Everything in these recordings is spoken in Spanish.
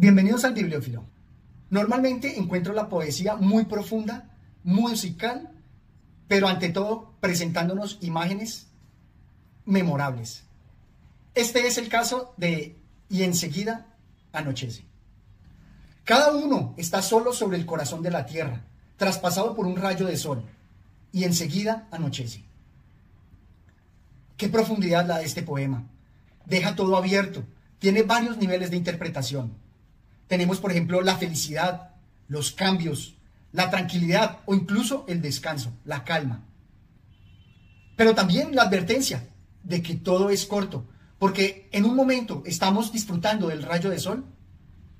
Bienvenidos al Bibliófilo. Normalmente encuentro la poesía muy profunda, musical, pero ante todo presentándonos imágenes memorables. Este es el caso de Y enseguida anochece. Cada uno está solo sobre el corazón de la tierra, traspasado por un rayo de sol, y enseguida anochece. Qué profundidad la de este poema. Deja todo abierto, tiene varios niveles de interpretación tenemos, por ejemplo, la felicidad, los cambios, la tranquilidad o incluso el descanso, la calma. Pero también la advertencia de que todo es corto, porque en un momento estamos disfrutando del rayo de sol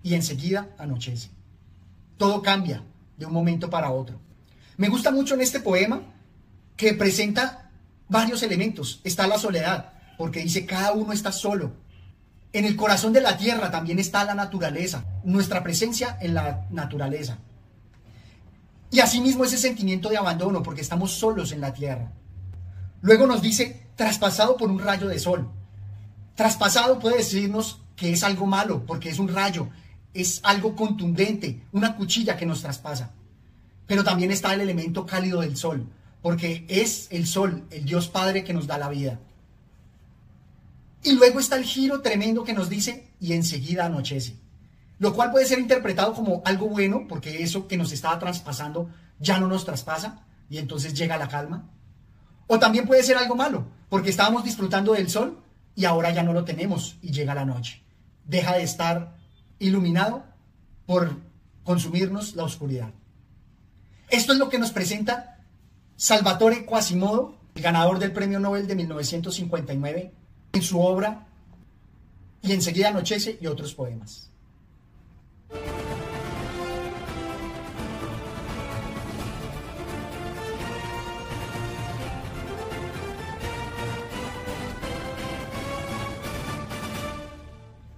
y enseguida anochece. Todo cambia de un momento para otro. Me gusta mucho en este poema que presenta varios elementos. Está la soledad, porque dice cada uno está solo, en el corazón de la tierra también está la naturaleza, nuestra presencia en la naturaleza. Y asimismo ese sentimiento de abandono, porque estamos solos en la tierra. Luego nos dice, traspasado por un rayo de sol. Traspasado puede decirnos que es algo malo, porque es un rayo, es algo contundente, una cuchilla que nos traspasa. Pero también está el elemento cálido del sol, porque es el sol, el Dios Padre que nos da la vida. Y luego está el giro tremendo que nos dice, y enseguida anochece. Lo cual puede ser interpretado como algo bueno, porque eso que nos estaba traspasando ya no nos traspasa, y entonces llega la calma. O también puede ser algo malo, porque estábamos disfrutando del sol y ahora ya no lo tenemos y llega la noche. Deja de estar iluminado por consumirnos la oscuridad. Esto es lo que nos presenta Salvatore Quasimodo, el ganador del Premio Nobel de 1959 en su obra y enseguida anochece y otros poemas.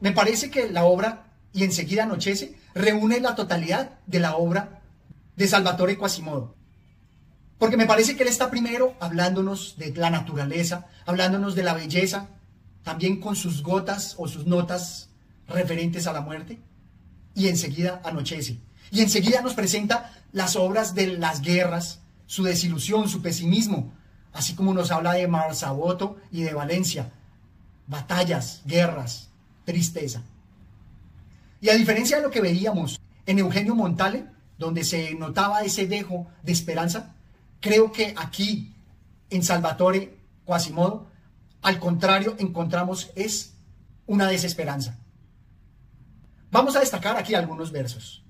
Me parece que la obra y enseguida anochece reúne la totalidad de la obra de Salvatore Quasimodo. Porque me parece que él está primero hablándonos de la naturaleza, hablándonos de la belleza, también con sus gotas o sus notas referentes a la muerte, y enseguida anochece. Y enseguida nos presenta las obras de las guerras, su desilusión, su pesimismo, así como nos habla de Marzaboto y de Valencia, batallas, guerras, tristeza. Y a diferencia de lo que veíamos en Eugenio Montale, donde se notaba ese dejo de esperanza, creo que aquí en Salvatore Quasimodo al contrario, encontramos es una desesperanza. Vamos a destacar aquí algunos versos.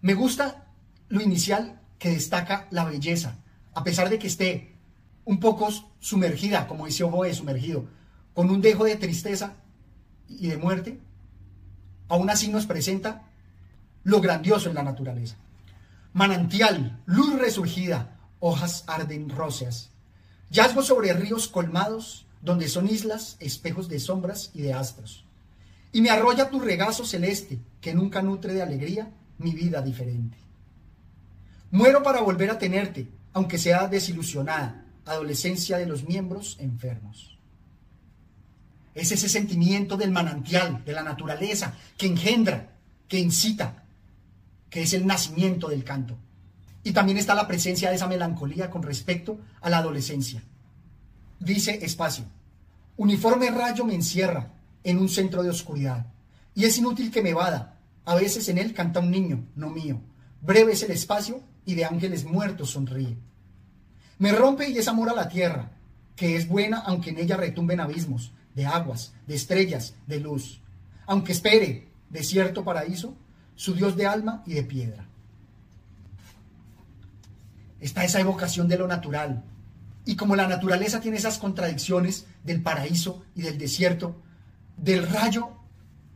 Me gusta lo inicial que destaca la belleza, a pesar de que esté un poco sumergida, como dice Oboe, sumergido, con un dejo de tristeza y de muerte, aún así nos presenta lo grandioso en la naturaleza. Manantial, luz resurgida, hojas arden róseas, Yazgo sobre ríos colmados, donde son islas, espejos de sombras y de astros. Y me arrolla tu regazo celeste, que nunca nutre de alegría mi vida diferente. Muero para volver a tenerte, aunque sea desilusionada, adolescencia de los miembros enfermos. Es ese sentimiento del manantial, de la naturaleza, que engendra, que incita, que es el nacimiento del canto. Y también está la presencia de esa melancolía con respecto a la adolescencia. Dice espacio, uniforme rayo me encierra en un centro de oscuridad, y es inútil que me vada, a veces en él canta un niño, no mío, breve es el espacio y de ángeles muertos sonríe. Me rompe y es amor a la tierra, que es buena aunque en ella retumben abismos, de aguas, de estrellas, de luz, aunque espere, desierto paraíso, su Dios de alma y de piedra está esa evocación de lo natural. Y como la naturaleza tiene esas contradicciones del paraíso y del desierto, del rayo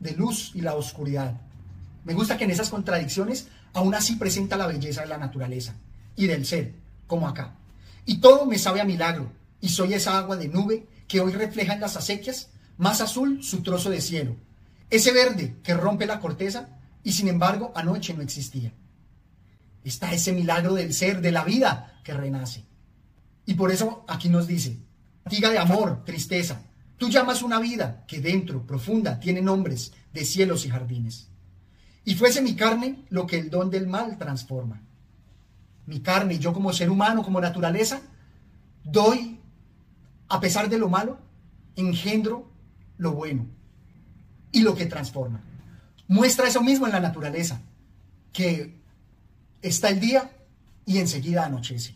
de luz y la oscuridad. Me gusta que en esas contradicciones aún así presenta la belleza de la naturaleza y del ser, como acá. Y todo me sabe a milagro, y soy esa agua de nube que hoy refleja en las acequias, más azul su trozo de cielo, ese verde que rompe la corteza y sin embargo anoche no existía está ese milagro del ser, de la vida que renace. Y por eso aquí nos dice, fatiga de amor, tristeza, Tú llamas una vida que dentro, profunda, tiene nombres de cielos y jardines. Y fuese mi carne lo que el don del mal transforma. Mi carne yo como ser humano, como naturaleza, doy, a pesar de lo malo, engendro lo bueno y lo que transforma. Muestra eso mismo en la naturaleza, que está el día y enseguida anochece.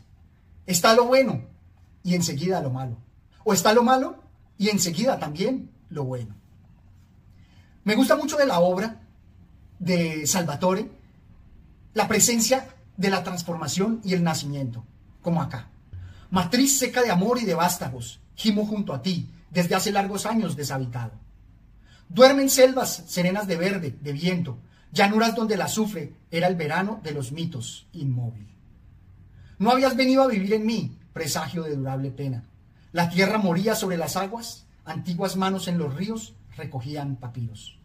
Está lo bueno y enseguida lo malo. O está lo malo y enseguida también lo bueno. Me gusta mucho de la obra de Salvatore la presencia de la transformación y el nacimiento, como acá. Matriz seca de amor y de vástagos, gimo junto a ti, desde hace largos años deshabitado. Duermen selvas serenas de verde, de viento, llanuras donde el azufre era el verano de los mitos, inmóvil. No habías venido a vivir en mí, presagio de durable pena. La tierra moría sobre las aguas, antiguas manos en los ríos recogían papiros.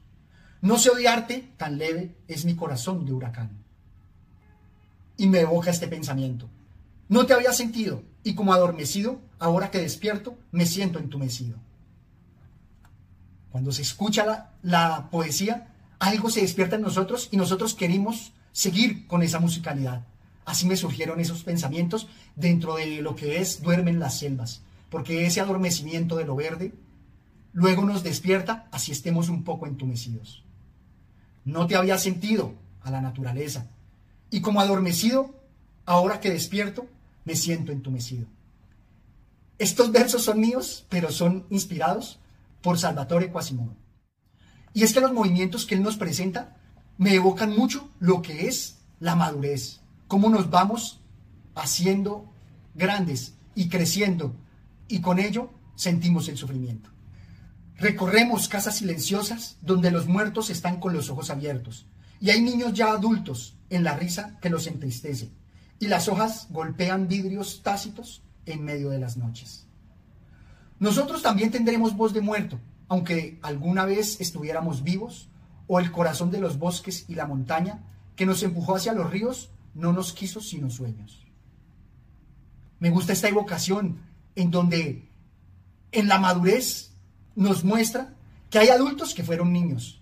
No sé odiarte, tan leve es mi corazón de huracán. Y me evoca este pensamiento. No te había sentido, y como adormecido, ahora que despierto, me siento entumecido. Cuando se escucha la, la poesía, algo se despierta en nosotros y nosotros queremos seguir con esa musicalidad. Así me surgieron esos pensamientos dentro de lo que es duermen las selvas, porque ese adormecimiento de lo verde luego nos despierta así estemos un poco entumecidos. No te había sentido a la naturaleza y como adormecido, ahora que despierto, me siento entumecido. Estos versos son míos, pero son inspirados por Salvatore Quasimodo. Y es que los movimientos que él nos presenta me evocan mucho lo que es la madurez, cómo nos vamos haciendo grandes y creciendo, y con ello sentimos el sufrimiento. Recorremos casas silenciosas donde los muertos están con los ojos abiertos, y hay niños ya adultos en la risa que los entristece, y las hojas golpean vidrios tácitos en medio de las noches. Nosotros también tendremos voz de muerto, aunque alguna vez estuviéramos vivos, o el corazón de los bosques y la montaña que nos empujó hacia los ríos no nos quiso sino sueños. Me gusta esta evocación en donde en la madurez nos muestra que hay adultos que fueron niños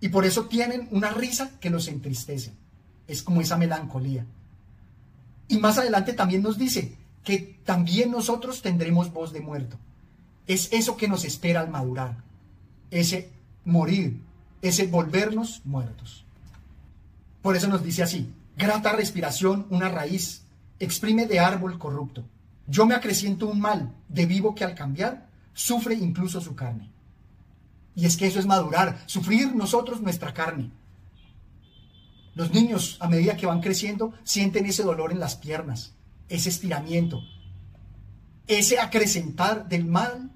y por eso tienen una risa que los entristece. Es como esa melancolía. Y más adelante también nos dice que también nosotros tendremos voz de muerto. Es eso que nos espera al madurar, ese morir, ese volvernos muertos. Por eso nos dice así, grata respiración, una raíz, exprime de árbol corrupto. Yo me acreciento un mal de vivo que al cambiar sufre incluso su carne. Y es que eso es madurar, sufrir nosotros nuestra carne. Los niños, a medida que van creciendo, sienten ese dolor en las piernas, ese estiramiento, ese acrecentar del mal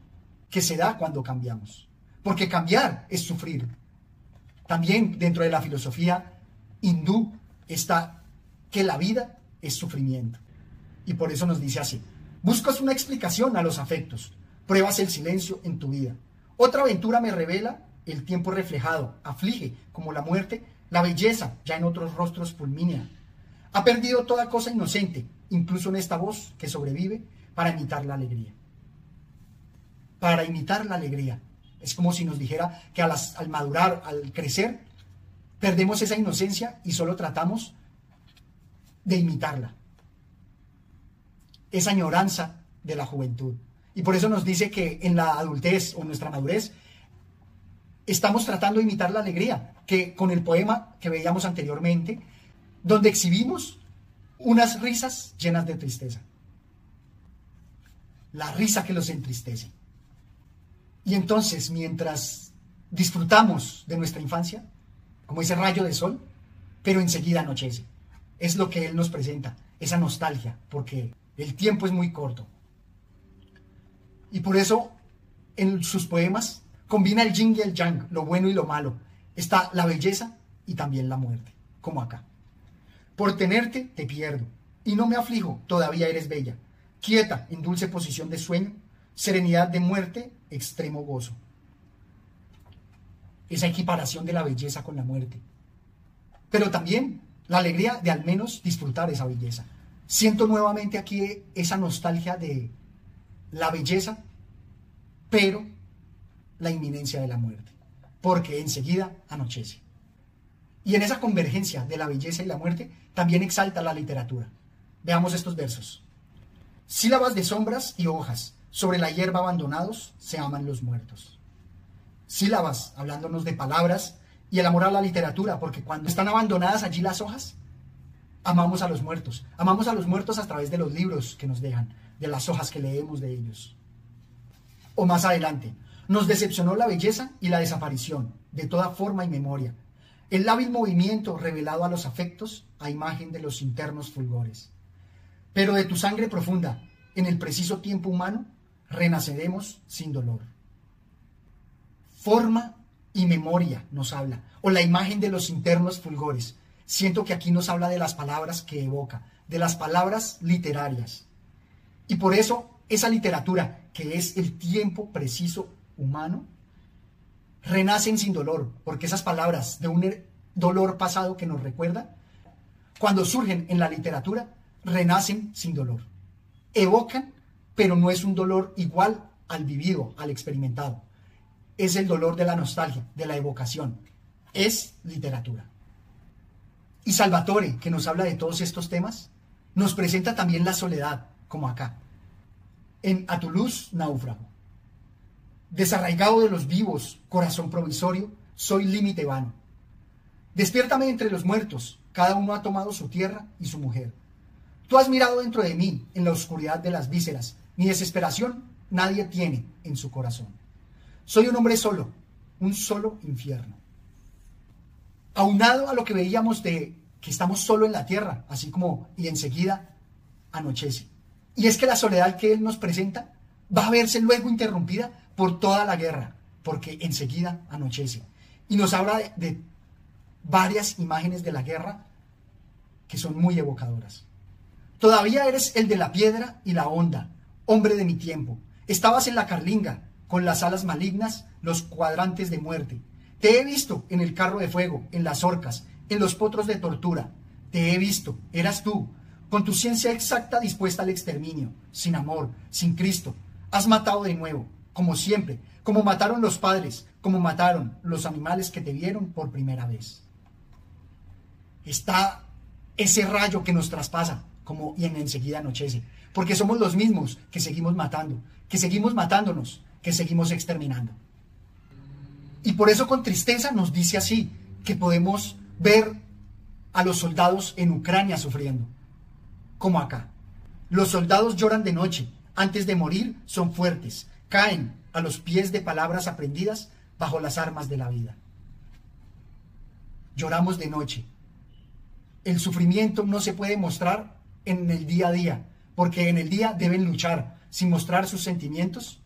que se da cuando cambiamos. Porque cambiar es sufrir. También dentro de la filosofía hindú está que la vida es sufrimiento. Y por eso nos dice así, buscas una explicación a los afectos, pruebas el silencio en tu vida. Otra aventura me revela el tiempo reflejado, aflige como la muerte, la belleza ya en otros rostros fulmínea. Ha perdido toda cosa inocente, incluso en esta voz que sobrevive para imitar la alegría. Para imitar la alegría. Es como si nos dijera que al, madurar, al crecer, perdemos esa inocencia y solo tratamos de imitarla. Esa añoranza de la juventud. Y por eso nos dice que en la adultez o nuestra madurez estamos tratando de imitar la alegría, que con el poema que veíamos anteriormente, donde exhibimos unas risas llenas de tristeza la risa que los entristece. Y entonces, mientras disfrutamos de nuestra infancia, como ese rayo de sol, pero enseguida anochece. Es lo que Él nos presenta, esa nostalgia, porque el tiempo es muy corto. Y por eso en sus poemas combina el yin y el yang, lo bueno y lo malo. Está la belleza y también la muerte, como acá. Por tenerte te pierdo, y no me aflijo, todavía eres bella quieta en dulce posición de sueño, serenidad de muerte, extremo gozo. Esa equiparación de la belleza con la muerte. Pero también la alegría de al menos disfrutar esa belleza. Siento nuevamente aquí esa nostalgia de la belleza, pero la inminencia de la muerte, porque enseguida anochece. Y en esa convergencia de la belleza y la muerte también exalta la literatura. Veamos estos versos. Sílabas de sombras y hojas, sobre la hierba abandonados, se aman los muertos. Sílabas, hablándonos de palabras y el amor a la literatura, porque cuando están abandonadas allí las hojas, amamos a los muertos. Amamos a los muertos a través de los libros que nos dejan, de las hojas que leemos de ellos. O más adelante, nos decepcionó la belleza y la desaparición, de toda forma y memoria, el lábil movimiento revelado a los afectos a imagen de los internos fulgores. Pero de tu sangre profunda, en el preciso tiempo humano, renaceremos sin dolor. Forma y memoria nos habla, o la imagen de los internos fulgores. Siento que aquí nos habla de las palabras que evoca, de las palabras literarias. Y por eso esa literatura, que es el tiempo preciso humano, renacen sin dolor, porque esas palabras de un dolor pasado que nos recuerda, cuando surgen en la literatura, renacen sin dolor. Evocan, pero no es un dolor igual al vivido, al experimentado. Es el dolor de la nostalgia, de la evocación. Es literatura. Y Salvatore, que nos habla de todos estos temas, nos presenta también la soledad, como acá. En A tu luz, náufrago. Desarraigado de los vivos, corazón provisorio, soy límite vano. Despiértame entre los muertos, cada uno ha tomado su tierra y su mujer. Tú has mirado dentro de mí, en la oscuridad de las vísceras, mi desesperación nadie tiene en su corazón. Soy un hombre solo, un solo infierno. Aunado a lo que veíamos de que estamos solo en la tierra, así como y enseguida anochece. Y es que la soledad que Él nos presenta va a verse luego interrumpida por toda la guerra, porque enseguida anochece. Y nos habla de, varias imágenes de la guerra que son muy evocadoras. Todavía eres el de la piedra y la onda, hombre de mi tiempo. Estabas en la carlinga, con las alas malignas, los cuadrantes de muerte. Te he visto en el carro de fuego, en las orcas, en los potros de tortura. Te he visto, eras tú, con tu ciencia exacta dispuesta al exterminio, sin amor, sin Cristo. Has matado de nuevo, como siempre, como mataron los padres, como mataron los animales que te vieron por primera vez. Está ese rayo que nos traspasa, como y en enseguida anochece, porque somos los mismos que seguimos matando, que seguimos matándonos, que seguimos exterminando. Y por eso con tristeza nos dice así, que podemos ver a los soldados en Ucrania sufriendo, como acá. Los soldados lloran de noche, antes de morir son fuertes, caen a los pies de palabras aprendidas bajo las armas de la vida. Lloramos de noche. El sufrimiento no se puede mostrar en el día a día, porque en el día deben luchar sin mostrar sus sentimientos,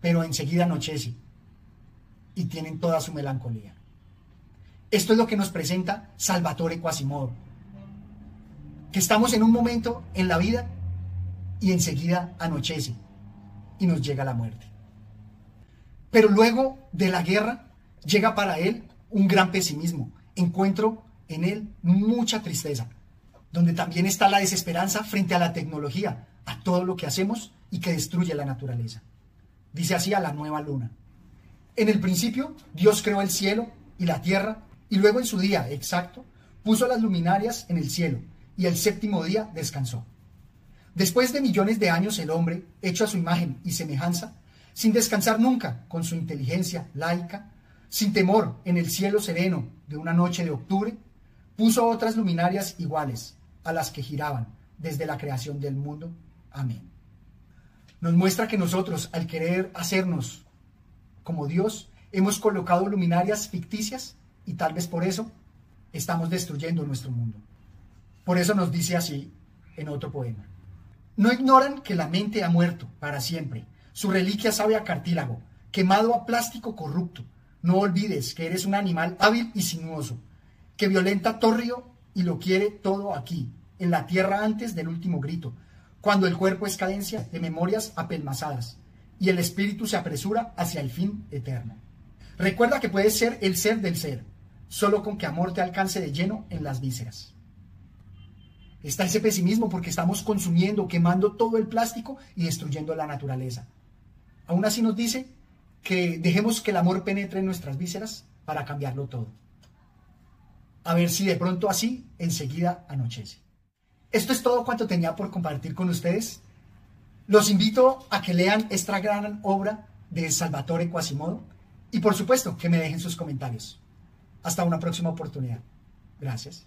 pero enseguida anochece y tienen toda su melancolía. Esto es lo que nos presenta Salvatore Quasimodo, que estamos en un momento en la vida y enseguida anochece y nos llega la muerte. Pero luego de la guerra llega para él un gran pesimismo. Encuentro en él mucha tristeza, donde también está la desesperanza frente a la tecnología, a todo lo que hacemos y que destruye la naturaleza. Dice así a la nueva luna. En el principio, Dios creó el cielo y la tierra, y luego en su día exacto, puso las luminarias en el cielo, y el séptimo día descansó. Después de millones de años el hombre, hecho a su imagen y semejanza, sin descansar nunca con su inteligencia laica, sin temor en el cielo sereno de una noche de octubre, puso otras luminarias iguales a las que giraban desde la creación del mundo. Amén. Nos muestra que nosotros, al querer hacernos como Dios, hemos colocado luminarias ficticias y tal vez por eso estamos destruyendo nuestro mundo. Por eso nos dice así en otro poema. No ignoran que la mente ha muerto para siempre. Su reliquia sabe a cartílago, quemado a plástico corrupto. No olvides que eres un animal hábil y sinuoso, que violenta Torrio y lo quiere todo aquí, en la tierra antes del último grito, cuando el cuerpo es cadencia de memorias apelmazadas y el espíritu se apresura hacia el fin eterno. Recuerda que puedes ser el ser del ser, solo con que amor te alcance de lleno en las vísceras. Está ese pesimismo porque estamos consumiendo, quemando todo el plástico y destruyendo la naturaleza. Aún así nos dice que dejemos que el amor penetre en nuestras vísceras para cambiarlo todo. A ver si de pronto así enseguida anochece. Esto es todo cuanto tenía por compartir con ustedes. Los invito a que lean esta gran obra de Salvatore Quasimodo y por supuesto que me dejen sus comentarios. Hasta una próxima oportunidad. Gracias.